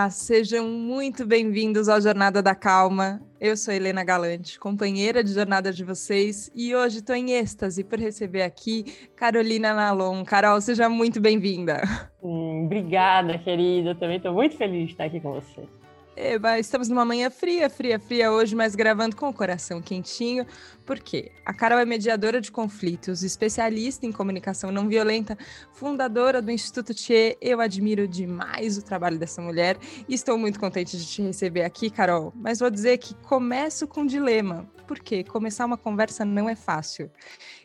Olá, sejam muito bem-vindos ao Jornada da Calma. Eu sou Helena Galante, companheira de jornada de vocês, e hoje estou em êxtase por receber aqui Carolina Nalon. Carol, seja muito bem-vinda. Hum, obrigada, querida. também estou muito feliz de estar aqui com você. Eba, estamos numa manhã fria, fria, fria hoje, mas gravando com o coração quentinho, porque a Carol é mediadora de conflitos, especialista em comunicação não violenta, fundadora do Instituto Tchê. Eu admiro demais o trabalho dessa mulher e estou muito contente de te receber aqui, Carol. Mas vou dizer que começo com um dilema, porque começar uma conversa não é fácil.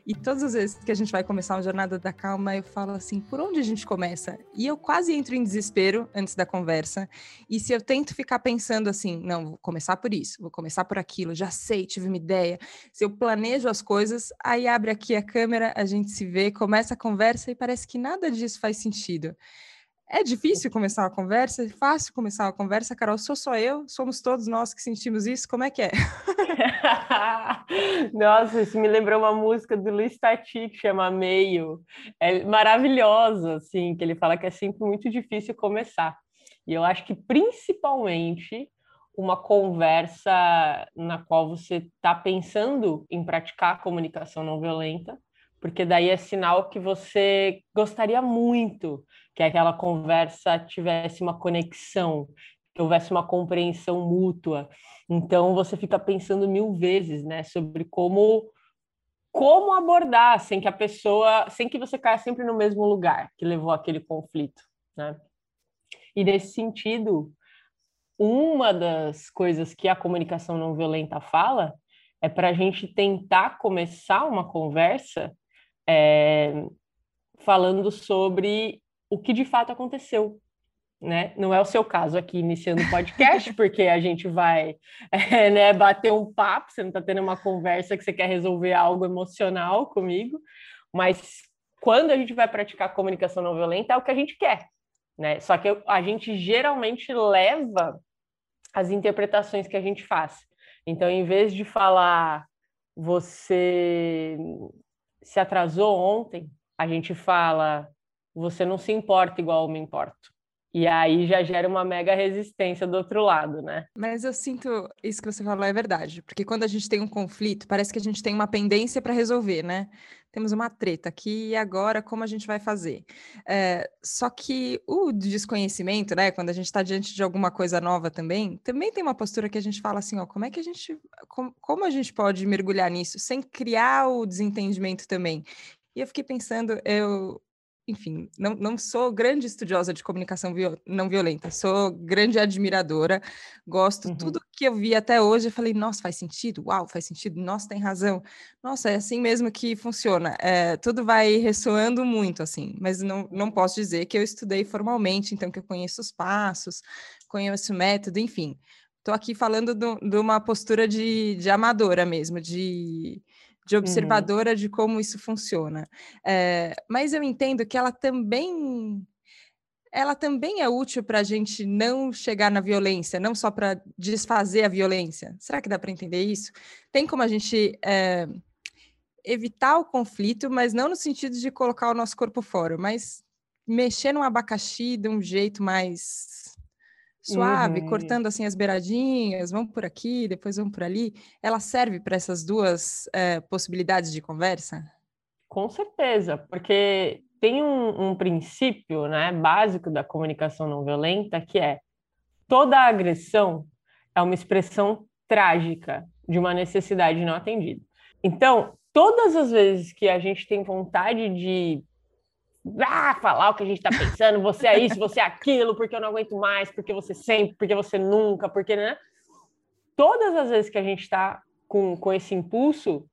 E todas as vezes que a gente vai começar uma jornada da calma, eu falo assim: por onde a gente começa? E eu quase entro em desespero antes da conversa. E se eu tento ficar pensando assim, não, vou começar por isso, vou começar por aquilo, já sei, tive uma ideia. Se eu planejo as coisas, aí abre aqui a câmera, a gente se vê, começa a conversa e parece que nada disso faz sentido. É difícil começar uma conversa? É fácil começar uma conversa, Carol? Sou só eu? Somos todos nós que sentimos isso? Como é que é? Nossa, isso me lembrou uma música do Luiz Tati que chama Meio. É maravilhosa, assim, que ele fala que é sempre muito difícil começar. E eu acho que principalmente uma conversa na qual você está pensando em praticar comunicação não violenta, porque daí é sinal que você gostaria muito que aquela conversa tivesse uma conexão, que houvesse uma compreensão mútua. Então você fica pensando mil vezes, né, sobre como como abordar sem que a pessoa, sem que você caia sempre no mesmo lugar que levou aquele conflito, né? E nesse sentido, uma das coisas que a comunicação não violenta fala é para a gente tentar começar uma conversa é, falando sobre o que de fato aconteceu. Né? Não é o seu caso aqui iniciando o podcast, porque a gente vai é, né, bater um papo, você não está tendo uma conversa que você quer resolver algo emocional comigo, mas quando a gente vai praticar comunicação não violenta é o que a gente quer, né? Só que a gente geralmente leva as interpretações que a gente faz. Então, em vez de falar você se atrasou ontem, a gente fala você não se importa igual eu me importo. E aí já gera uma mega resistência do outro lado, né? Mas eu sinto isso que você falou é verdade, porque quando a gente tem um conflito, parece que a gente tem uma pendência para resolver, né? Temos uma treta aqui e agora como a gente vai fazer? É, só que o desconhecimento, né? Quando a gente está diante de alguma coisa nova também, também tem uma postura que a gente fala assim, ó, como é que a gente, como, como a gente pode mergulhar nisso sem criar o desentendimento também? E eu fiquei pensando, eu enfim, não, não sou grande estudiosa de comunicação viol não violenta, sou grande admiradora, gosto uhum. tudo que eu vi até hoje, eu falei, nossa, faz sentido? Uau, faz sentido? Nossa, tem razão. Nossa, é assim mesmo que funciona. É, tudo vai ressoando muito, assim, mas não, não posso dizer que eu estudei formalmente, então que eu conheço os passos, conheço o método, enfim. Estou aqui falando de uma postura de, de amadora mesmo, de de uhum. observadora uhum. de como isso funciona. É, mas eu entendo que ela também ela também é útil para a gente não chegar na violência, não só para desfazer a violência. Será que dá para entender isso? Tem como a gente é, evitar o conflito, mas não no sentido de colocar o nosso corpo fora, mas mexer no abacaxi de um jeito mais suave, uhum. cortando assim as beiradinhas, vamos por aqui, depois vamos por ali, ela serve para essas duas é, possibilidades de conversa? Com certeza, porque tem um, um, princípio né, básico da comunicação não violenta que é toda agressão é uma expressão trágica de uma necessidade não atendida. Então, todas as vezes que a gente tem vontade de ah, falar o que a gente está pensando, você é isso, você é aquilo, porque eu não aguento mais, porque você sempre, porque você nunca, porque, né? Todas as vezes que a gente está com, com esse impulso,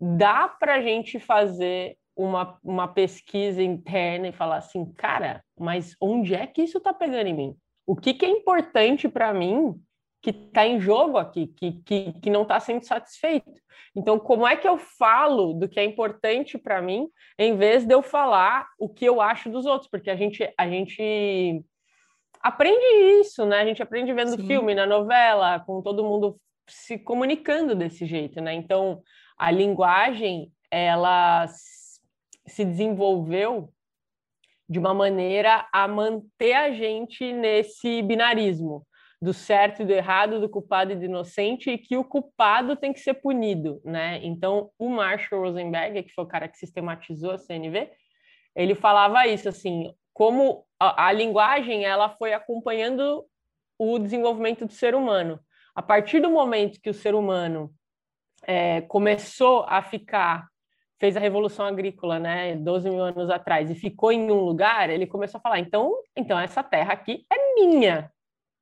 dá para a gente fazer uma, uma pesquisa interna e falar assim, cara, mas onde é que isso está pegando em mim? O que, que é importante para mim que está em jogo aqui, que, que, que não está sendo satisfeito. Então, como é que eu falo do que é importante para mim, em vez de eu falar o que eu acho dos outros? Porque a gente, a gente aprende isso, né? A gente aprende vendo Sim. filme, na novela, com todo mundo se comunicando desse jeito, né? Então, a linguagem, ela se desenvolveu de uma maneira a manter a gente nesse binarismo do certo e do errado, do culpado e do inocente, e que o culpado tem que ser punido, né? Então, o Marshall Rosenberg, que foi o cara que sistematizou a CNV, ele falava isso, assim, como a, a linguagem ela foi acompanhando o desenvolvimento do ser humano. A partir do momento que o ser humano é, começou a ficar, fez a revolução agrícola, né, 12 mil anos atrás, e ficou em um lugar, ele começou a falar: então, então essa terra aqui é minha,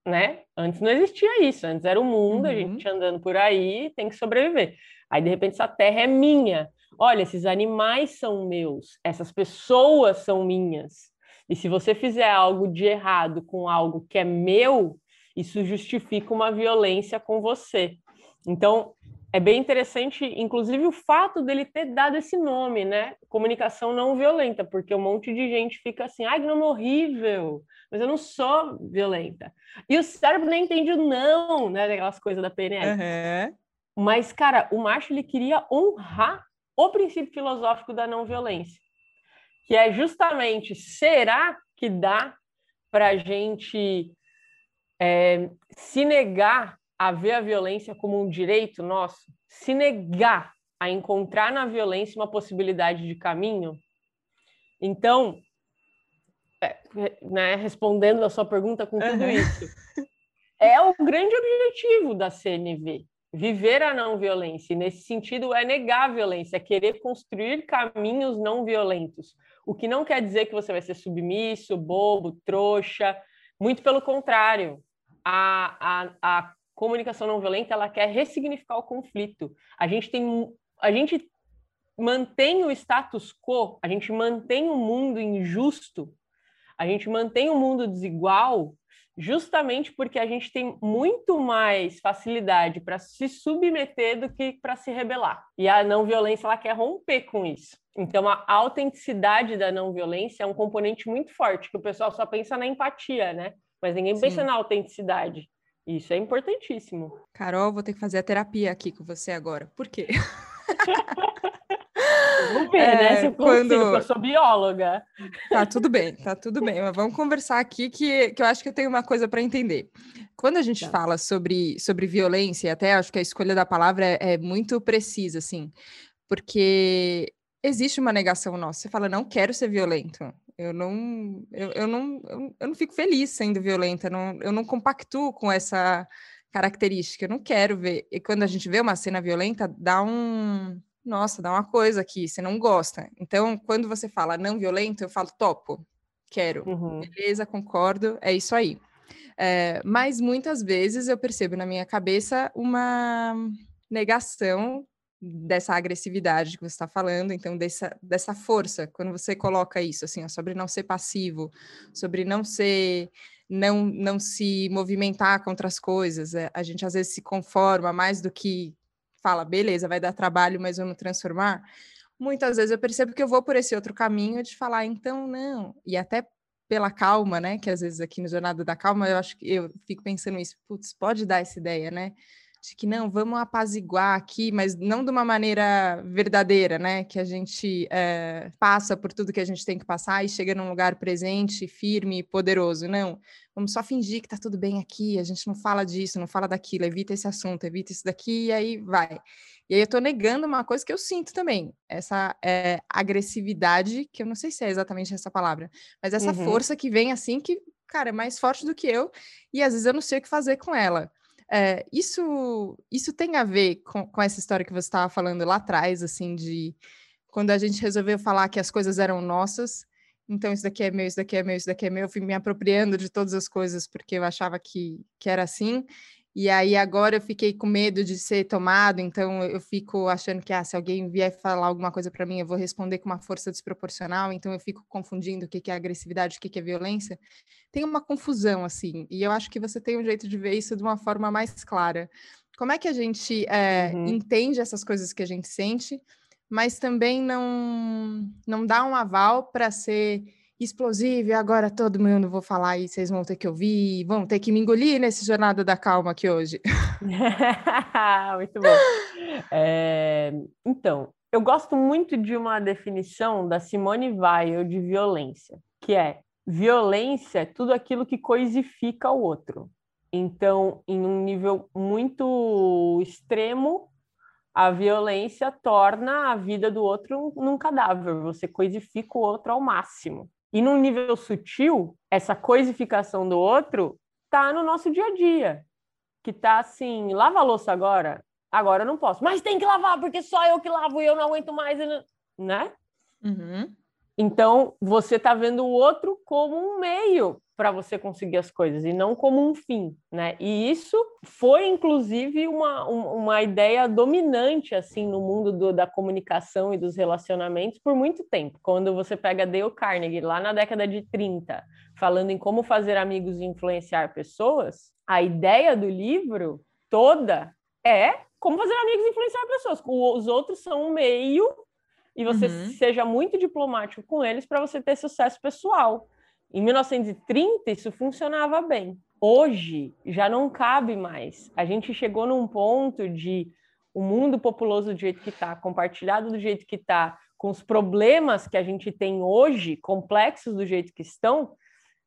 né? Antes não existia isso, antes era o mundo, uhum. a gente andando por aí, tem que sobreviver. Aí, de repente, essa terra é minha. Olha, esses animais são meus, essas pessoas são minhas. E se você fizer algo de errado com algo que é meu, isso justifica uma violência com você. Então, é bem interessante, inclusive, o fato dele ter dado esse nome, né? Comunicação não violenta, porque um monte de gente fica assim, ai, nome horrível, mas eu não sou violenta. E o cérebro nem entende o não, né? Aquelas coisas da PNL. Uhum. Mas, cara, o Marshall ele queria honrar o princípio filosófico da não violência, que é justamente será que dá para a gente é, se negar a ver a violência como um direito nosso, se negar a encontrar na violência uma possibilidade de caminho. Então, é, né, respondendo a sua pergunta com tudo uhum. isso, é o grande objetivo da CNV, viver a não violência. E nesse sentido, é negar a violência, é querer construir caminhos não violentos. O que não quer dizer que você vai ser submisso, bobo, trouxa. Muito pelo contrário a, a, a comunicação não violenta ela quer ressignificar o conflito. A gente tem a gente mantém o status quo, a gente mantém o mundo injusto, a gente mantém o mundo desigual, justamente porque a gente tem muito mais facilidade para se submeter do que para se rebelar. E a não violência ela quer romper com isso. Então a autenticidade da não violência é um componente muito forte que o pessoal só pensa na empatia, né? mas ninguém Sim. pensa na autenticidade. Isso é importantíssimo. Carol, vou ter que fazer a terapia aqui com você agora. Por quê? Vamos ver, né, é, né? Se eu quando... eu sou bióloga. Tá tudo bem, tá tudo bem. Mas vamos conversar aqui que, que eu acho que eu tenho uma coisa para entender. Quando a gente tá. fala sobre, sobre violência, até acho que a escolha da palavra é, é muito precisa, assim, porque existe uma negação nossa. Você fala, não quero ser violento. Eu não, eu, eu não, eu, não fico feliz sendo violenta. Não, eu não compactuo com essa característica. Eu não quero ver. E quando a gente vê uma cena violenta, dá um, nossa, dá uma coisa aqui. Você não gosta. Então, quando você fala não violento, eu falo topo, quero. Uhum. Beleza, concordo. É isso aí. É, mas muitas vezes eu percebo na minha cabeça uma negação dessa agressividade que você está falando, então dessa, dessa força, quando você coloca isso, assim, ó, sobre não ser passivo, sobre não ser, não, não se movimentar contra as coisas, é, a gente às vezes se conforma mais do que fala, beleza, vai dar trabalho, mas vamos transformar. Muitas vezes eu percebo que eu vou por esse outro caminho de falar, então não, e até pela calma, né, que às vezes aqui no Jornada da Calma eu acho que eu fico pensando isso, putz, pode dar essa ideia, né, de que não, vamos apaziguar aqui, mas não de uma maneira verdadeira, né? Que a gente é, passa por tudo que a gente tem que passar e chega num lugar presente, firme e poderoso. Não, vamos só fingir que tá tudo bem aqui, a gente não fala disso, não fala daquilo, evita esse assunto, evita isso daqui, e aí vai. E aí eu tô negando uma coisa que eu sinto também, essa é, agressividade, que eu não sei se é exatamente essa palavra, mas essa uhum. força que vem assim, que, cara, é mais forte do que eu, e às vezes eu não sei o que fazer com ela. É, isso, isso tem a ver com, com essa história que você estava falando lá atrás, assim, de quando a gente resolveu falar que as coisas eram nossas, então isso daqui é meu, isso daqui é meu, isso daqui é meu, eu fui me apropriando de todas as coisas porque eu achava que, que era assim, e aí agora eu fiquei com medo de ser tomado, então eu fico achando que ah, se alguém vier falar alguma coisa para mim, eu vou responder com uma força desproporcional, então eu fico confundindo o que é agressividade, o que é violência. Tem uma confusão assim, e eu acho que você tem um jeito de ver isso de uma forma mais clara. Como é que a gente é, uhum. entende essas coisas que a gente sente, mas também não não dá um aval para ser explosivo e agora todo mundo vou falar e vocês vão ter que ouvir, vão ter que me engolir nesse Jornada da Calma aqui hoje. muito bom. É, então, eu gosto muito de uma definição da Simone Weil de violência. que é violência é tudo aquilo que coisifica o outro. Então, em um nível muito extremo, a violência torna a vida do outro num cadáver, você coisifica o outro ao máximo. E num nível sutil, essa coisificação do outro tá no nosso dia a dia, que tá assim, lava a louça agora, agora eu não posso, mas tem que lavar porque só eu que lavo e eu não aguento mais, né? Uhum. Então, você está vendo o outro como um meio para você conseguir as coisas e não como um fim, né? E isso foi, inclusive, uma, uma ideia dominante, assim, no mundo do, da comunicação e dos relacionamentos por muito tempo. Quando você pega Dale Carnegie, lá na década de 30, falando em como fazer amigos e influenciar pessoas, a ideia do livro toda é como fazer amigos e influenciar pessoas. Os outros são um meio e você uhum. seja muito diplomático com eles para você ter sucesso pessoal. Em 1930, isso funcionava bem. Hoje, já não cabe mais. A gente chegou num ponto de o mundo populoso do jeito que está, compartilhado do jeito que está, com os problemas que a gente tem hoje, complexos do jeito que estão,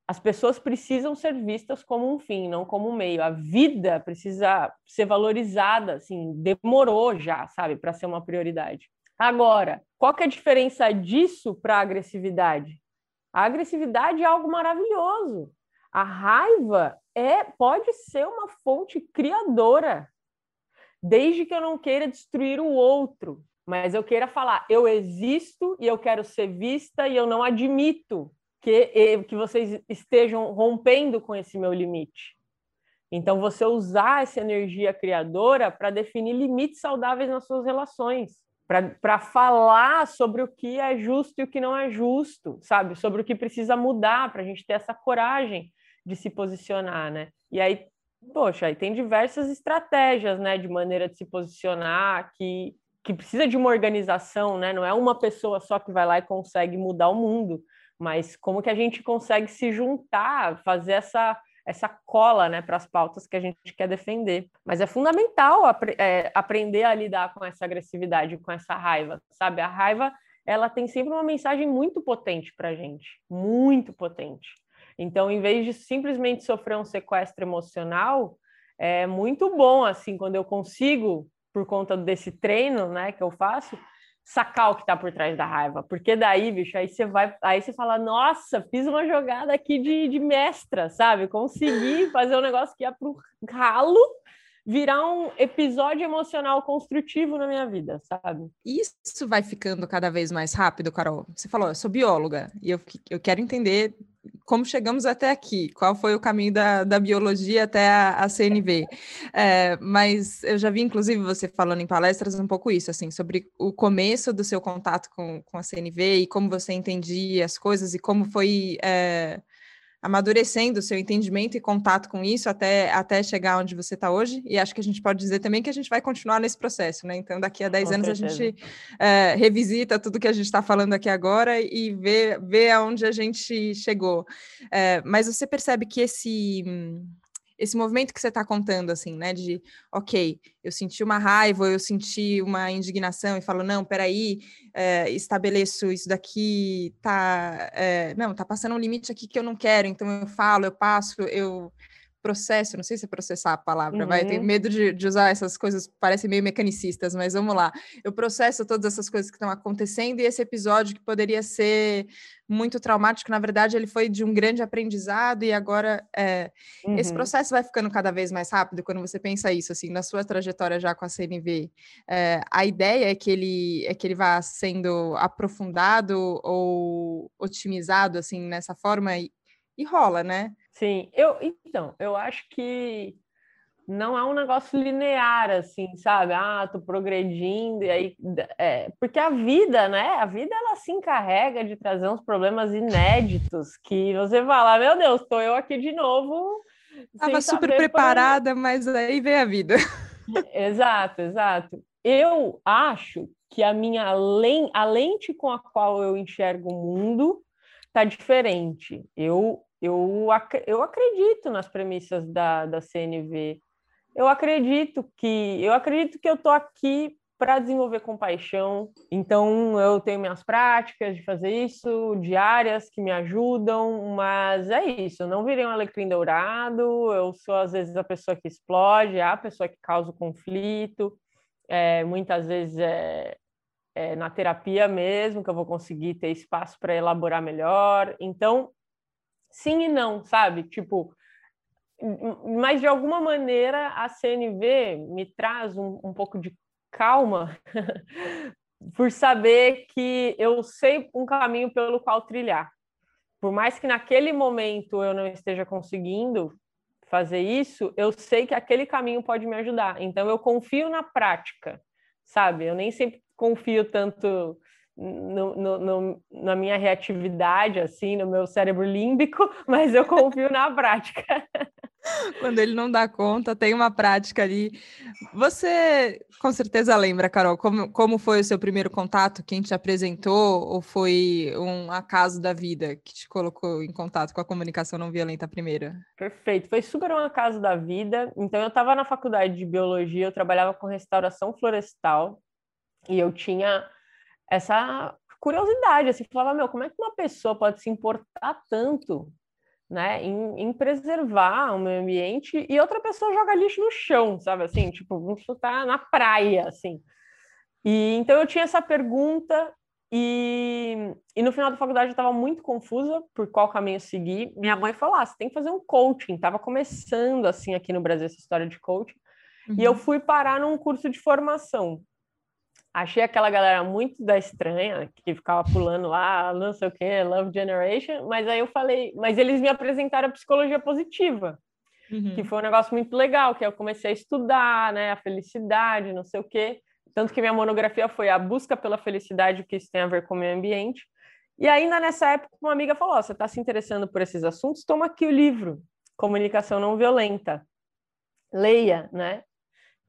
as pessoas precisam ser vistas como um fim, não como um meio. A vida precisa ser valorizada, assim, demorou já, sabe, para ser uma prioridade. Agora, qual que é a diferença disso para a agressividade? A agressividade é algo maravilhoso. A raiva é pode ser uma fonte criadora, desde que eu não queira destruir o outro, mas eu queira falar, eu existo e eu quero ser vista e eu não admito que, que vocês estejam rompendo com esse meu limite. Então, você usar essa energia criadora para definir limites saudáveis nas suas relações para falar sobre o que é justo e o que não é justo, sabe? Sobre o que precisa mudar, para a gente ter essa coragem de se posicionar, né? E aí, poxa, aí tem diversas estratégias, né, de maneira de se posicionar que, que precisa de uma organização, né? Não é uma pessoa só que vai lá e consegue mudar o mundo, mas como que a gente consegue se juntar, fazer essa essa cola né, para as pautas que a gente quer defender. Mas é fundamental apre é, aprender a lidar com essa agressividade, com essa raiva, sabe? A raiva ela tem sempre uma mensagem muito potente para a gente, muito potente. Então, em vez de simplesmente sofrer um sequestro emocional, é muito bom assim quando eu consigo, por conta desse treino, né, que eu faço, sacar o que está por trás da raiva. Porque daí, bicho, aí você vai, aí você fala, nossa, fiz uma jogada aqui de, de mestra, sabe? Consegui fazer um negócio que ia pro ralo virar um episódio emocional construtivo na minha vida, sabe? Isso vai ficando cada vez mais rápido, Carol. Você falou, eu sou bióloga e eu, eu quero entender como chegamos até aqui, qual foi o caminho da, da biologia até a, a CNV. É, mas eu já vi, inclusive, você falando em palestras um pouco isso, assim, sobre o começo do seu contato com, com a CNV e como você entendia as coisas e como foi. É, amadurecendo o seu entendimento e contato com isso até, até chegar onde você está hoje. E acho que a gente pode dizer também que a gente vai continuar nesse processo, né? Então, daqui a 10 com anos certeza. a gente é, revisita tudo que a gente está falando aqui agora e vê, vê aonde a gente chegou. É, mas você percebe que esse esse movimento que você está contando, assim, né? De, ok, eu senti uma raiva, eu senti uma indignação e falo, não, peraí, é, estabeleço isso daqui, tá, é, não, tá passando um limite aqui que eu não quero, então eu falo, eu passo, eu processo, não sei se é processar a palavra, uhum. vai, eu tenho medo de, de, usar essas coisas, parecem meio mecanicistas, mas vamos lá. Eu processo todas essas coisas que estão acontecendo e esse episódio que poderia ser muito traumático, na verdade, ele foi de um grande aprendizado e agora é, uhum. esse processo vai ficando cada vez mais rápido quando você pensa isso, assim, na sua trajetória já com a CNV. É, a ideia é que ele é que ele vá sendo aprofundado ou otimizado, assim, nessa forma e, e rola, né? Sim, eu então, eu acho que não é um negócio linear, assim, sabe? Ah, tô progredindo, e aí. É, porque a vida, né? A vida ela se encarrega de trazer uns problemas inéditos que você fala, meu Deus, tô eu aqui de novo. Tava super preparada, pra... mas aí vem a vida. Exato, exato. Eu acho que a minha lente, a lente com a qual eu enxergo o mundo tá diferente. Eu eu, eu acredito nas premissas da, da CNV. Eu acredito que eu acredito que eu tô aqui para desenvolver compaixão. Então, eu tenho minhas práticas de fazer isso, diárias, que me ajudam, mas é isso. Eu não virei um alecrim dourado, eu sou, às vezes, a pessoa que explode, a pessoa que causa o conflito. É, muitas vezes é, é na terapia mesmo que eu vou conseguir ter espaço para elaborar melhor. Então, sim e não, sabe? Tipo, mas de alguma maneira a CNV me traz um, um pouco de calma por saber que eu sei um caminho pelo qual trilhar. Por mais que naquele momento eu não esteja conseguindo fazer isso, eu sei que aquele caminho pode me ajudar. Então eu confio na prática, sabe? Eu nem sempre confio tanto no, no, no, na minha reatividade, assim, no meu cérebro límbico, mas eu confio na prática. Quando ele não dá conta, tem uma prática ali. Você com certeza lembra, Carol, como, como foi o seu primeiro contato? Quem te apresentou? Ou foi um acaso da vida que te colocou em contato com a comunicação não violenta primeira? Perfeito, foi super um acaso da vida. Então, eu estava na faculdade de biologia, eu trabalhava com restauração florestal e eu tinha essa curiosidade, assim, falava, meu, como é que uma pessoa pode se importar tanto né, em, em, preservar o meio ambiente e outra pessoa joga lixo no chão, sabe assim, tipo, isso tá na praia, assim. E então eu tinha essa pergunta e, e no final da faculdade eu estava muito confusa por qual caminho seguir. Minha mãe falou: ah, você tem que fazer um coaching. Tava começando assim aqui no Brasil essa história de coaching. Uhum. E eu uhum. fui parar num curso de formação achei aquela galera muito da estranha, que ficava pulando lá, não sei o que, Love Generation, mas aí eu falei, mas eles me apresentaram a psicologia positiva, uhum. que foi um negócio muito legal, que eu comecei a estudar, né, a felicidade, não sei o que, tanto que minha monografia foi a busca pela felicidade, o que isso tem a ver com o meio ambiente, e ainda nessa época uma amiga falou, oh, você está se interessando por esses assuntos? Toma aqui o livro, Comunicação Não Violenta, leia, né,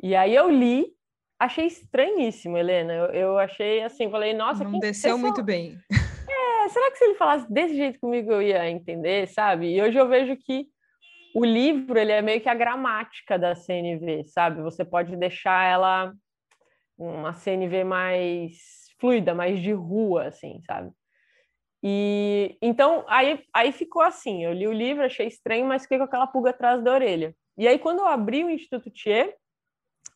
e aí eu li, achei estranhíssimo, Helena. Eu, eu achei assim, falei, nossa, não desceu muito bem. É, será que se ele falasse desse jeito comigo eu ia entender, sabe? E hoje eu vejo que o livro ele é meio que a gramática da CNV, sabe? Você pode deixar ela uma CNV mais fluida, mais de rua, assim, sabe? E então aí, aí ficou assim. Eu li o livro, achei estranho, mas fiquei com aquela pulga atrás da orelha. E aí, quando eu abri o Instituto Thier,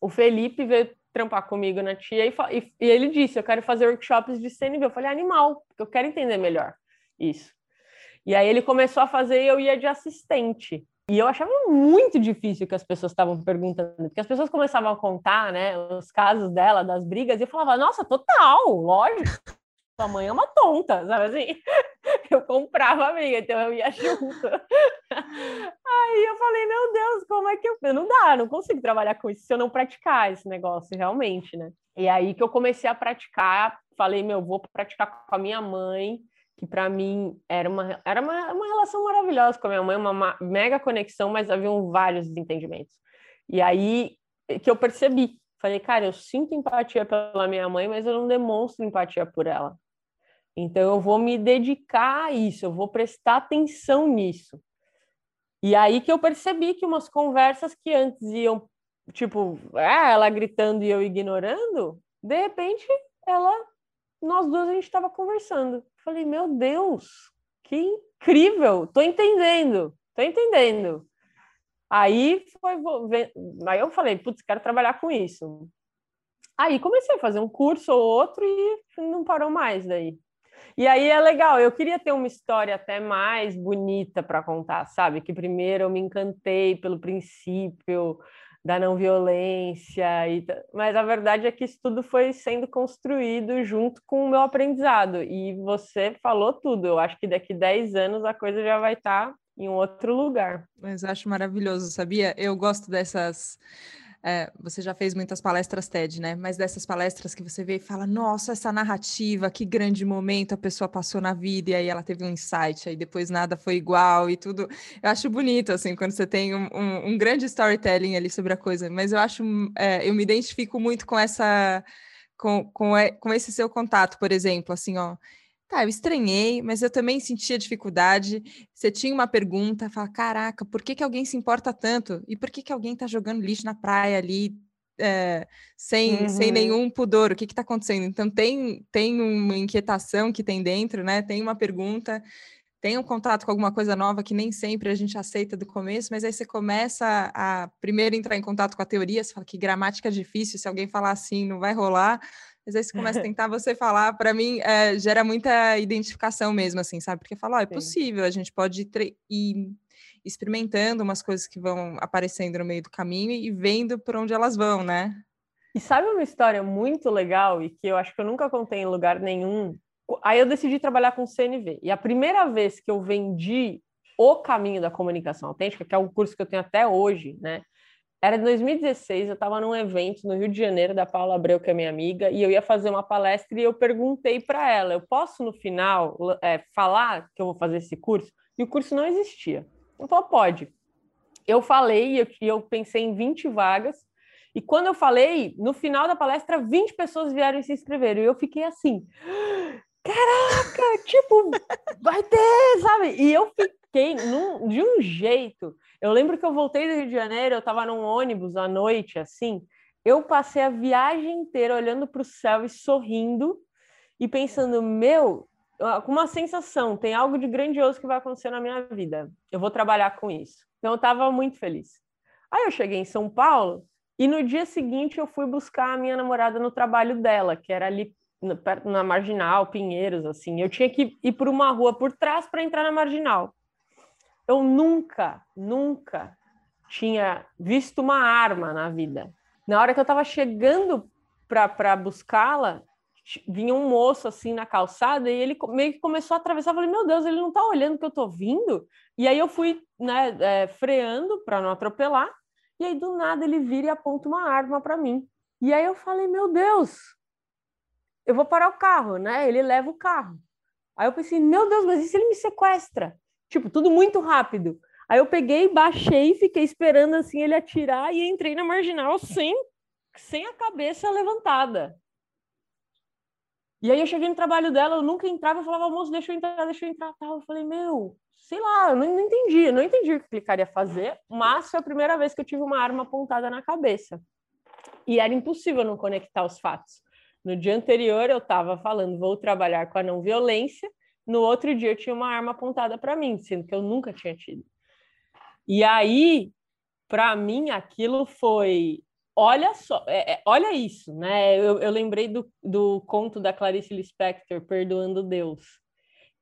o Felipe veio trampar comigo na tia e, e, e, ele disse: Eu quero fazer workshops de CNV. Eu falei: Animal, porque eu quero entender melhor isso. E aí ele começou a fazer e eu ia de assistente. E eu achava muito difícil que as pessoas estavam perguntando, porque as pessoas começavam a contar, né, os casos dela, das brigas, e eu falava, nossa, total, lógico, sua mãe é uma tonta, sabe assim? Eu comprava a briga, então eu ia junto. Aí eu falei, meu Deus, como é que eu. Não dá, não consigo trabalhar com isso se eu não praticar esse negócio realmente, né? E aí que eu comecei a praticar, falei, meu, vou praticar com a minha mãe, que para mim era uma, era uma, uma relação maravilhosa com a minha mãe, uma mega conexão, mas haviam vários desentendimentos. E aí que eu percebi, falei, cara, eu sinto empatia pela minha mãe, mas eu não demonstro empatia por ela. Então eu vou me dedicar a isso, eu vou prestar atenção nisso. E aí que eu percebi que umas conversas que antes iam, tipo, é, ela gritando e eu ignorando, de repente ela, nós duas a gente estava conversando. Falei, meu Deus, que incrível, tô entendendo, tô entendendo. Aí foi, aí eu falei, putz, quero trabalhar com isso. Aí comecei a fazer um curso ou outro e não parou mais daí. E aí é legal, eu queria ter uma história até mais bonita para contar, sabe? Que primeiro eu me encantei pelo princípio da não violência, e... mas a verdade é que isso tudo foi sendo construído junto com o meu aprendizado. E você falou tudo, eu acho que daqui 10 anos a coisa já vai estar tá em um outro lugar. Mas acho maravilhoso, sabia? Eu gosto dessas é, você já fez muitas palestras TED, né? Mas dessas palestras que você vê e fala, nossa, essa narrativa, que grande momento a pessoa passou na vida e aí ela teve um insight, aí depois nada foi igual e tudo. Eu acho bonito, assim, quando você tem um, um, um grande storytelling ali sobre a coisa, mas eu acho, é, eu me identifico muito com essa, com, com, com esse seu contato, por exemplo, assim, ó, Tá, eu estranhei, mas eu também sentia dificuldade. Você tinha uma pergunta, fala, caraca, por que, que alguém se importa tanto? E por que, que alguém tá jogando lixo na praia ali? é, sem, uhum. sem nenhum pudor, o que está acontecendo? Então, tem, tem uma inquietação que tem dentro, né? Tem uma pergunta, tem um contato com alguma coisa nova que nem sempre a gente aceita do começo, mas aí você começa a primeiro entrar em contato com a teoria, você fala que gramática é difícil, se alguém falar assim, não vai rolar. Mas aí você começa a tentar você falar, para mim, é, gera muita identificação mesmo, assim, sabe? Porque fala, oh, é possível, a gente pode ir experimentando umas coisas que vão aparecendo no meio do caminho e vendo por onde elas vão, né? E sabe uma história muito legal e que eu acho que eu nunca contei em lugar nenhum? Aí eu decidi trabalhar com CNV. E a primeira vez que eu vendi o caminho da comunicação autêntica, que é um curso que eu tenho até hoje, né? Era em 2016, eu estava num evento no Rio de Janeiro da Paula Abreu, que é minha amiga, e eu ia fazer uma palestra e eu perguntei para ela: eu posso no final é, falar que eu vou fazer esse curso? E o curso não existia. Ela falou, pode. Eu falei e eu, eu pensei em 20 vagas. E quando eu falei, no final da palestra, 20 pessoas vieram e se inscreveram. E eu fiquei assim, caraca, tipo, vai ter, sabe? E eu fiquei num, de um jeito. Eu lembro que eu voltei do Rio de Janeiro, eu tava num ônibus à noite, assim. Eu passei a viagem inteira olhando para o céu e sorrindo e pensando, meu, com uma sensação, tem algo de grandioso que vai acontecer na minha vida. Eu vou trabalhar com isso. Então eu estava muito feliz. Aí eu cheguei em São Paulo e no dia seguinte eu fui buscar a minha namorada no trabalho dela, que era ali na Marginal, Pinheiros, assim. Eu tinha que ir por uma rua por trás para entrar na Marginal. Eu nunca, nunca tinha visto uma arma na vida. Na hora que eu estava chegando para buscá-la, vinha um moço assim na calçada e ele meio que começou a atravessar. Eu falei, meu Deus, ele não tá olhando que eu tô vindo. E aí eu fui, né, é, freando para não atropelar. E aí do nada ele vira e aponta uma arma para mim. E aí eu falei, meu Deus, eu vou parar o carro, né? Ele leva o carro. Aí eu pensei, meu Deus, mas e se ele me sequestra? Tipo, tudo muito rápido. Aí eu peguei, baixei, fiquei esperando assim ele atirar e entrei na marginal sem, sem a cabeça levantada. E aí eu cheguei no trabalho dela, eu nunca entrava, eu falava, moço, deixa eu entrar, deixa eu entrar, tal. Eu falei, meu, sei lá, eu não, não entendi, eu não entendi o que ele queria fazer, mas foi a primeira vez que eu tive uma arma apontada na cabeça. E era impossível não conectar os fatos. No dia anterior eu estava falando, vou trabalhar com a não violência, no outro dia eu tinha uma arma apontada para mim, sendo que eu nunca tinha tido. E aí, para mim, aquilo foi olha só, é, é, olha isso, né? Eu, eu lembrei do, do conto da Clarice Lispector, Perdoando Deus,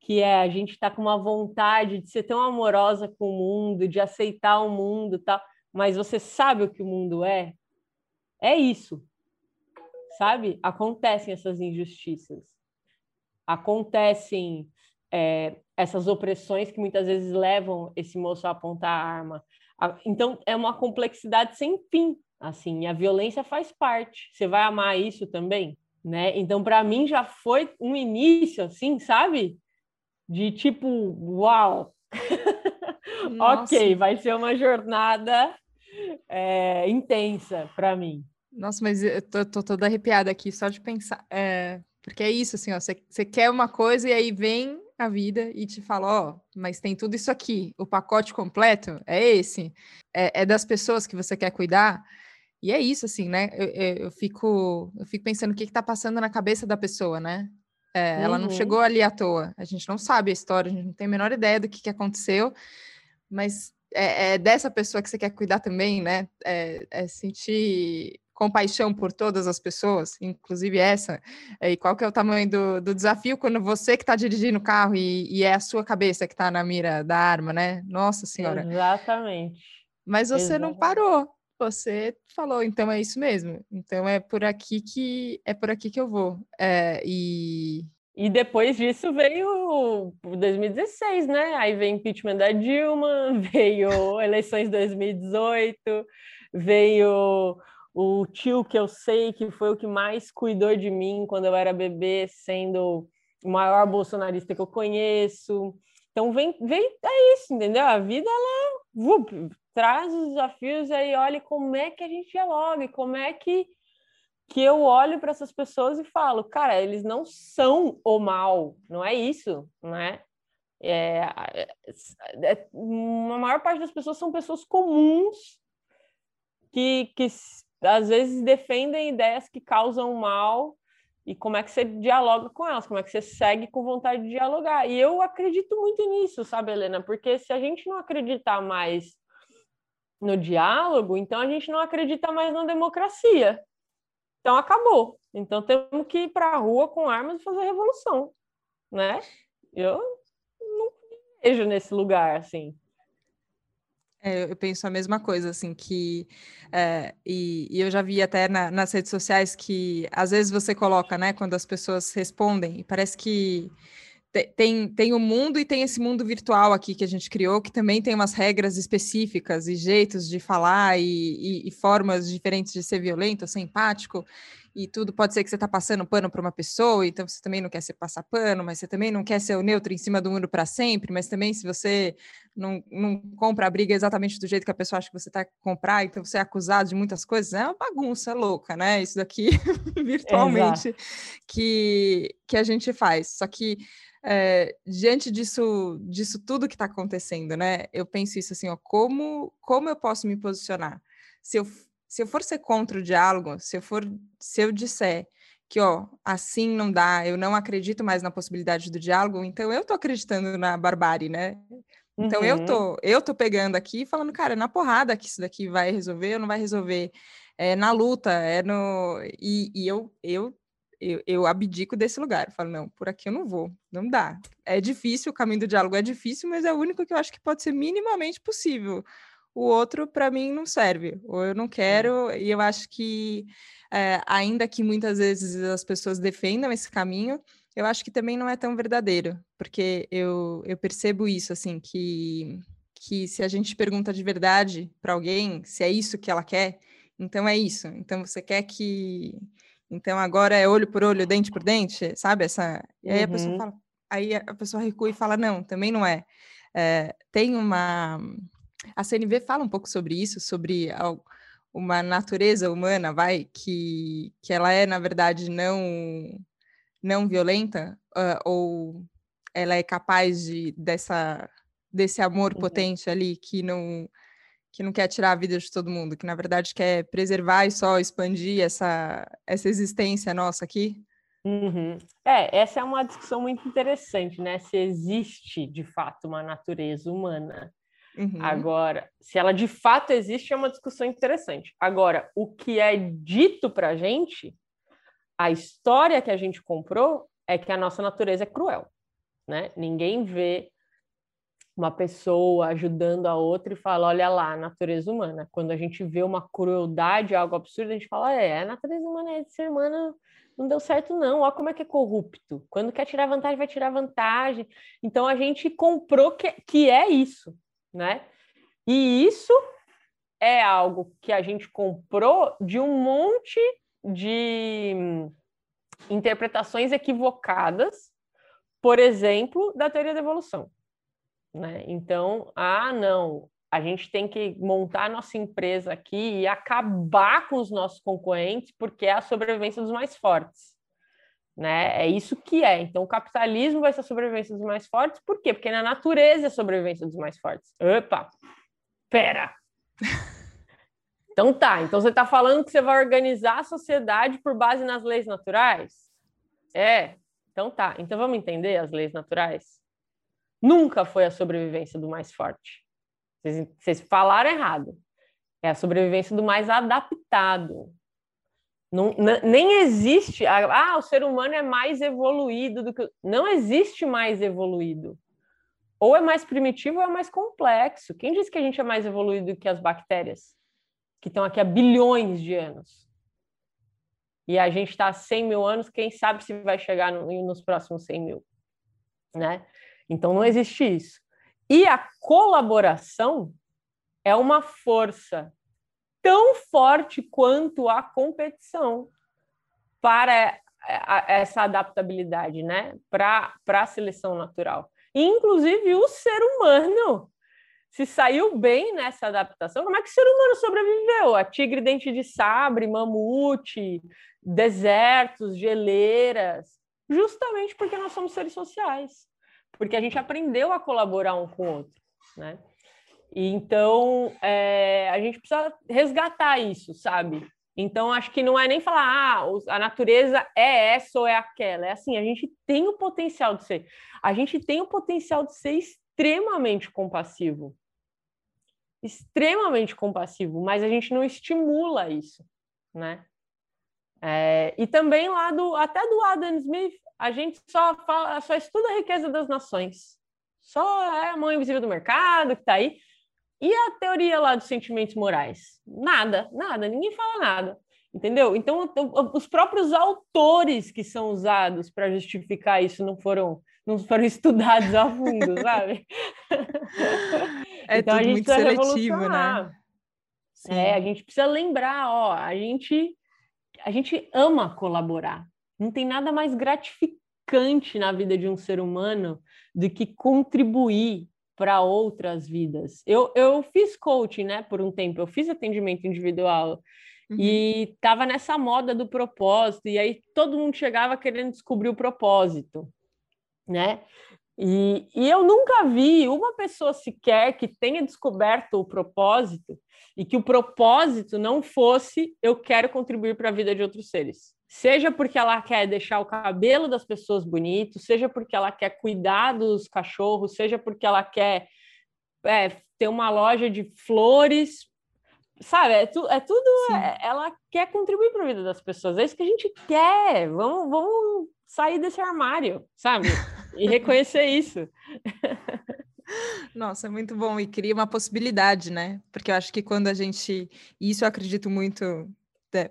que é a gente está com uma vontade de ser tão amorosa com o mundo, de aceitar o mundo, tal, mas você sabe o que o mundo é? É isso, sabe? Acontecem essas injustiças, acontecem é, essas opressões que muitas vezes levam esse moço a apontar a arma. Então, é uma complexidade sem fim assim, a violência faz parte. Você vai amar isso também, né? Então, para mim já foi um início, assim, sabe? De tipo, uau, ok, vai ser uma jornada é, intensa para mim. Nossa, mas eu tô, tô, toda arrepiada aqui só de pensar, é, porque é isso, assim, ó, você quer uma coisa e aí vem a vida e te fala, ó, oh, mas tem tudo isso aqui, o pacote completo é esse, é, é das pessoas que você quer cuidar, e é isso, assim, né? Eu, eu, fico, eu fico pensando o que está passando na cabeça da pessoa, né? É, uhum. Ela não uhum. chegou ali à toa. A gente não sabe a história, a gente não tem a menor ideia do que, que aconteceu, mas é, é, dessa pessoa que você quer cuidar também, né? É, é sentir compaixão por todas as pessoas, inclusive essa. É, e qual que é o tamanho do, do desafio quando você que está dirigindo o carro e, e, é a sua cabeça que está na mira da arma, né? Nossa Senhora. Exatamente. Mas você Exatamente. não parou, você falou, então é isso mesmo. Então é por aqui que é por aqui que eu vou. É, e e depois disso veio 2016, né? Aí veio impeachment da Dilma, veio eleições 2018, veio o tio que eu sei que foi o que mais cuidou de mim quando eu era bebê, sendo o maior bolsonarista que eu conheço. Então vem, vem é isso, entendeu? A vida ela traz os desafios aí olha como é que a gente dialoga e como é que, que eu olho para essas pessoas e falo, cara, eles não são o mal, não é isso, né? É, é, é, a maior parte das pessoas são pessoas comuns que, que às vezes defendem ideias que causam mal e como é que você dialoga com elas, como é que você segue com vontade de dialogar. E eu acredito muito nisso, sabe, Helena? Porque se a gente não acreditar mais no diálogo, então a gente não acredita mais na democracia. Então acabou. Então temos que ir para a rua com armas e fazer revolução, né? Eu não vejo nesse lugar assim. É, eu penso a mesma coisa, assim, que. É, e, e, eu já vi até na, nas redes sociais que às vezes você coloca, né, quando as pessoas respondem, e parece que tem, tem o mundo e tem esse mundo virtual aqui que a gente criou, que também tem umas regras específicas e jeitos de falar e, e, e formas diferentes de ser violento, ser empático e tudo. Pode ser que você está passando pano para uma pessoa, então você também não quer ser passar pano, mas você também não quer ser o neutro em cima do muro para sempre, mas também se você não, não compra a briga exatamente do jeito que a pessoa acha que você está comprar, então você é acusado de muitas coisas, é uma bagunça louca, né? Isso daqui virtualmente que, que a gente faz. Só que é, diante disso, disso tudo que está acontecendo, né? Eu penso isso assim, ó, como, como eu posso me posicionar? Se eu se eu for ser contra o diálogo, se eu for, se eu disser que, ó, assim não dá, eu não acredito mais na possibilidade do diálogo, então eu tô acreditando na barbárie, né? Então uhum. eu tô, eu tô pegando aqui falando, cara, é na porrada que isso daqui vai resolver ou não vai resolver. É na luta, é no. E, e eu, eu, eu, eu abdico desse lugar. Eu falo, não, por aqui eu não vou, não dá. É difícil, o caminho do diálogo é difícil, mas é o único que eu acho que pode ser minimamente possível o outro para mim não serve, ou eu não quero, e eu acho que, é, ainda que muitas vezes as pessoas defendam esse caminho, eu acho que também não é tão verdadeiro, porque eu, eu percebo isso, assim, que, que se a gente pergunta de verdade para alguém se é isso que ela quer, então é isso. Então você quer que. Então agora é olho por olho, dente por dente, sabe? Essa... E aí a pessoa uhum. fala. Aí a pessoa recua e fala: não, também não é. é tem uma a CNV fala um pouco sobre isso, sobre uma natureza humana, vai, que, que ela é, na verdade, não, não violenta, uh, ou ela é capaz de, dessa, desse amor uhum. potente ali que não que não quer tirar a vida de todo mundo, que na verdade quer preservar e só expandir essa, essa existência nossa aqui? Uhum. É, essa é uma discussão muito interessante, né? Se existe de fato uma natureza humana. Uhum. Agora, se ela de fato existe, é uma discussão interessante. Agora, o que é dito para a gente, a história que a gente comprou, é que a nossa natureza é cruel. Né? Ninguém vê uma pessoa ajudando a outra e fala, olha lá, a natureza humana. Quando a gente vê uma crueldade, algo absurdo, a gente fala, é, a natureza humana é de ser humana não deu certo não, olha como é que é corrupto. Quando quer tirar vantagem, vai tirar vantagem. Então a gente comprou que, que é isso né? E isso é algo que a gente comprou de um monte de interpretações equivocadas, por exemplo, da teoria da evolução. Né? Então, ah, não, a gente tem que montar a nossa empresa aqui e acabar com os nossos concorrentes porque é a sobrevivência dos mais fortes né? É isso que é. Então, o capitalismo vai ser a sobrevivência dos mais fortes, por quê? Porque na natureza é a sobrevivência dos mais fortes. Opa! Pera! Então tá, então você está falando que você vai organizar a sociedade por base nas leis naturais? É, então tá. Então vamos entender as leis naturais? Nunca foi a sobrevivência do mais forte. Vocês, vocês falaram errado. É a sobrevivência do mais adaptado. Não, nem existe. Ah, o ser humano é mais evoluído do que. Não existe mais evoluído. Ou é mais primitivo ou é mais complexo. Quem disse que a gente é mais evoluído do que as bactérias? Que estão aqui há bilhões de anos. E a gente está há 100 mil anos, quem sabe se vai chegar no, nos próximos 100 mil. Né? Então não existe isso. E a colaboração é uma força tão forte quanto a competição para essa adaptabilidade, né? Para a seleção natural. Inclusive, o ser humano se saiu bem nessa adaptação. Como é que o ser humano sobreviveu? A tigre dente de sabre, mamute, desertos, geleiras, justamente porque nós somos seres sociais, porque a gente aprendeu a colaborar um com o outro, né? Então é, a gente precisa resgatar isso, sabe? Então, acho que não é nem falar, ah, a natureza é essa ou é aquela. É assim, a gente tem o potencial de ser. A gente tem o potencial de ser extremamente compassivo. Extremamente compassivo, mas a gente não estimula isso, né? É, e também lá do, até do Adam Smith, a gente só, fala, só estuda a riqueza das nações. Só é a mão invisível do mercado que está aí. E a teoria lá dos sentimentos morais? Nada, nada, ninguém fala nada. Entendeu? Então, os próprios autores que são usados para justificar isso não foram não foram estudados a fundo, sabe? É então, tudo muito seletivo, né? Sim. É, a gente precisa lembrar, ó, a gente a gente ama colaborar. Não tem nada mais gratificante na vida de um ser humano do que contribuir para outras vidas. Eu, eu fiz coaching, né, por um tempo, eu fiz atendimento individual uhum. e tava nessa moda do propósito, e aí todo mundo chegava querendo descobrir o propósito, né? E, e eu nunca vi uma pessoa sequer que tenha descoberto o propósito e que o propósito não fosse eu quero contribuir para a vida de outros seres. Seja porque ela quer deixar o cabelo das pessoas bonito, seja porque ela quer cuidar dos cachorros, seja porque ela quer é, ter uma loja de flores, sabe? É, tu, é tudo. É, ela quer contribuir para a vida das pessoas. É isso que a gente quer. Vamos, vamos sair desse armário, sabe? E reconhecer isso. Nossa, é muito bom e cria uma possibilidade, né? Porque eu acho que quando a gente, e isso eu acredito muito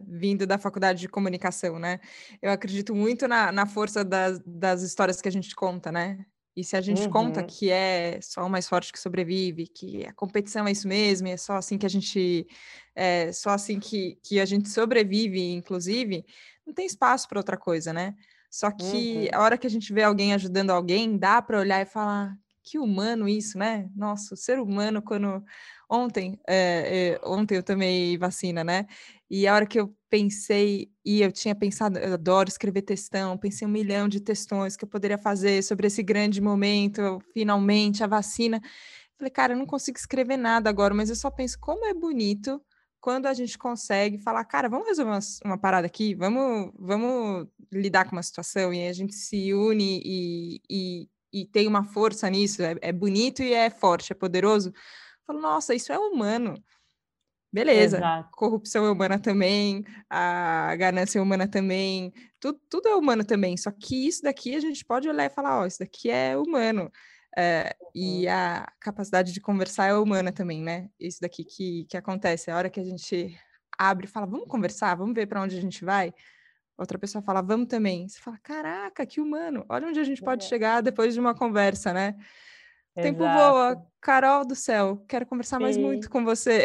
vindo da faculdade de comunicação, né? Eu acredito muito na, na força das, das histórias que a gente conta, né? E se a gente uhum. conta que é só o mais forte que sobrevive, que a competição é isso mesmo, é só assim que a gente, é só assim que, que a gente sobrevive, inclusive, não tem espaço para outra coisa, né? Só que uhum. a hora que a gente vê alguém ajudando alguém, dá para olhar e falar, que humano isso, né? Nossa, o ser humano, quando. Ontem, é, é, ontem eu tomei vacina, né? E a hora que eu pensei, e eu tinha pensado, eu adoro escrever textão, pensei um milhão de textões que eu poderia fazer sobre esse grande momento, finalmente a vacina. Falei, cara, eu não consigo escrever nada agora, mas eu só penso como é bonito quando a gente consegue falar, cara, vamos resolver uma, uma, parada aqui, vamos, vamos lidar com uma situação e a gente se une e, e e tem uma força nisso, é, é bonito e é forte, é poderoso. Falo, nossa, isso é humano. Beleza, Exato. corrupção é humana também, a ganância é humana também, tudo, tudo é humano também, só que isso daqui a gente pode olhar e falar, ó, isso daqui é humano. É, e uhum. a capacidade de conversar é humana também, né? Isso daqui que, que acontece, a hora que a gente abre e fala, vamos conversar, vamos ver para onde a gente vai, outra pessoa fala, vamos também. Você fala, caraca, que humano. Olha onde a gente pode é. chegar depois de uma conversa, né? O tempo voa. Carol do céu, quero conversar Sim. mais muito com você.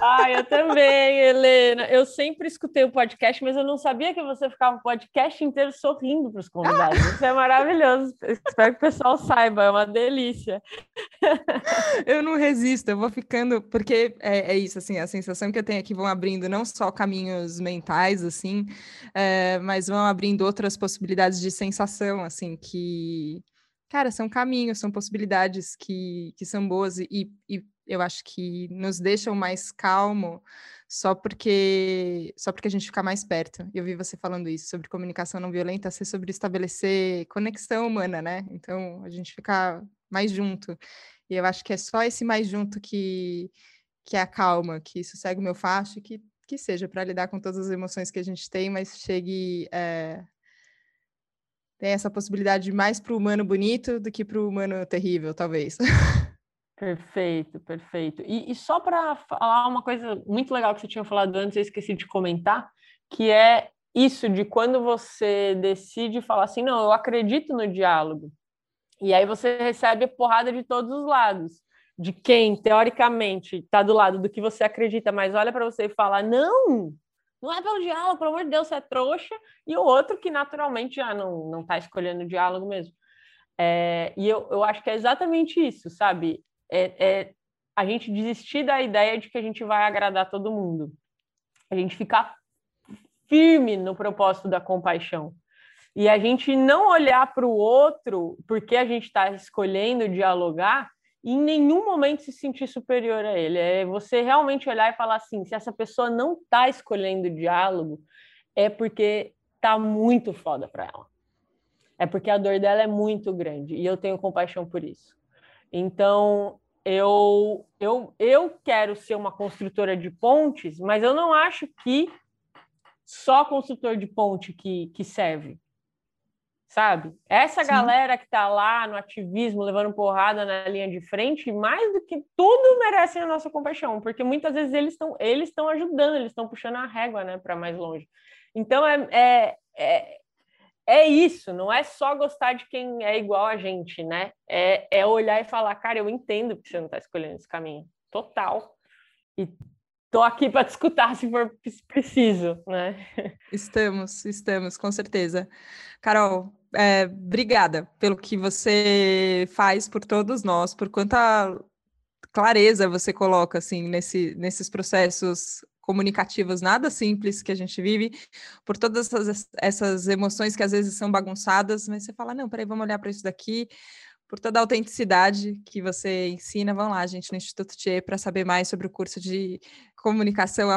Ah, eu também, Helena. Eu sempre escutei o podcast, mas eu não sabia que você ficava o podcast inteiro sorrindo para os convidados. Isso é maravilhoso. Espero que o pessoal saiba, é uma delícia. Eu não resisto, eu vou ficando, porque é, é isso, assim, a sensação que eu tenho é que vão abrindo não só caminhos mentais, assim, é, mas vão abrindo outras possibilidades de sensação, assim, que cara, são caminhos, são possibilidades que, que são boas e, e eu acho que nos deixam mais calmo só porque só porque a gente fica mais perto. Eu vi você falando isso sobre comunicação não violenta ser sobre estabelecer conexão humana, né? Então a gente fica mais junto. E eu acho que é só esse mais junto que que é a calma, que sossega o meu facho, que que seja para lidar com todas as emoções que a gente tem, mas chegue é, tem essa possibilidade mais para o humano bonito do que para o humano terrível, talvez. Perfeito, perfeito. E, e só para falar uma coisa muito legal que você tinha falado antes, eu esqueci de comentar, que é isso de quando você decide falar assim, não, eu acredito no diálogo. E aí você recebe a porrada de todos os lados. De quem, teoricamente, está do lado do que você acredita, mas olha para você e fala, não, não é pelo diálogo, pelo amor de Deus, você é trouxa, e o outro que naturalmente já não, não tá escolhendo o diálogo mesmo. É, e eu, eu acho que é exatamente isso, sabe? É, é, a gente desistir da ideia de que a gente vai agradar todo mundo. A gente ficar firme no propósito da compaixão. E a gente não olhar para o outro, porque a gente está escolhendo dialogar, em nenhum momento se sentir superior a ele. É você realmente olhar e falar assim: se essa pessoa não está escolhendo diálogo, é porque tá muito foda para ela. É porque a dor dela é muito grande e eu tenho compaixão por isso. Então, eu, eu, eu quero ser uma construtora de pontes, mas eu não acho que só construtor de ponte que, que serve sabe? Essa Sim. galera que está lá no ativismo, levando porrada na linha de frente, mais do que tudo merecem a nossa compaixão, porque muitas vezes eles estão eles estão ajudando, eles estão puxando a régua, né, para mais longe. Então é, é, é, é, isso, não é só gostar de quem é igual a gente, né? É, é olhar e falar, cara, eu entendo que você não está escolhendo esse caminho, total. E tô aqui para te escutar se for preciso, né? Estamos, estamos, com certeza. Carol, é, obrigada pelo que você faz por todos nós, por quanta clareza você coloca assim nesse, nesses processos comunicativos nada simples que a gente vive, por todas essas, essas emoções que às vezes são bagunçadas, mas você fala, não, peraí, vamos olhar para isso daqui, por toda a autenticidade que você ensina. Vão lá, gente, no Instituto Tchê, para saber mais sobre o curso de comunicação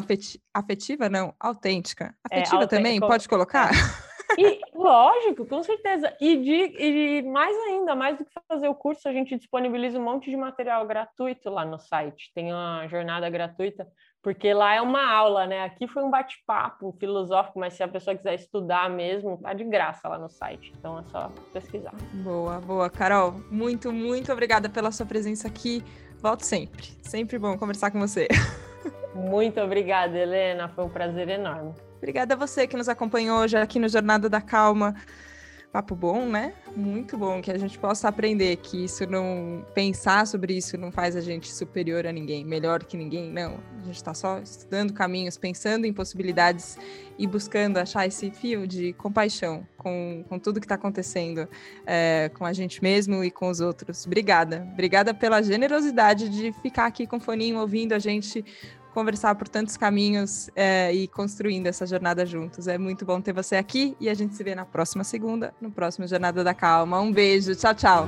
afetiva, não, autêntica. É, afetiva é, também, pode colocar? É. E, lógico, com certeza. E, de, e mais ainda, mais do que fazer o curso, a gente disponibiliza um monte de material gratuito lá no site. Tem uma jornada gratuita, porque lá é uma aula, né? Aqui foi um bate-papo filosófico, mas se a pessoa quiser estudar mesmo, tá de graça lá no site. Então é só pesquisar. Boa, boa. Carol, muito, muito obrigada pela sua presença aqui. Volto sempre. Sempre bom conversar com você. Muito obrigada, Helena. Foi um prazer enorme. Obrigada a você que nos acompanhou hoje aqui no Jornada da Calma. Papo bom, né? Muito bom que a gente possa aprender que isso não pensar sobre isso não faz a gente superior a ninguém, melhor que ninguém, não. A gente está só estudando caminhos, pensando em possibilidades e buscando achar esse fio de compaixão com, com tudo que está acontecendo é, com a gente mesmo e com os outros. Obrigada, obrigada pela generosidade de ficar aqui com o foninho ouvindo a gente conversar por tantos caminhos é, e construindo essa jornada juntos. É muito bom ter você aqui e a gente se vê na próxima segunda, no próximo Jornada da Calma. Um beijo, tchau, tchau.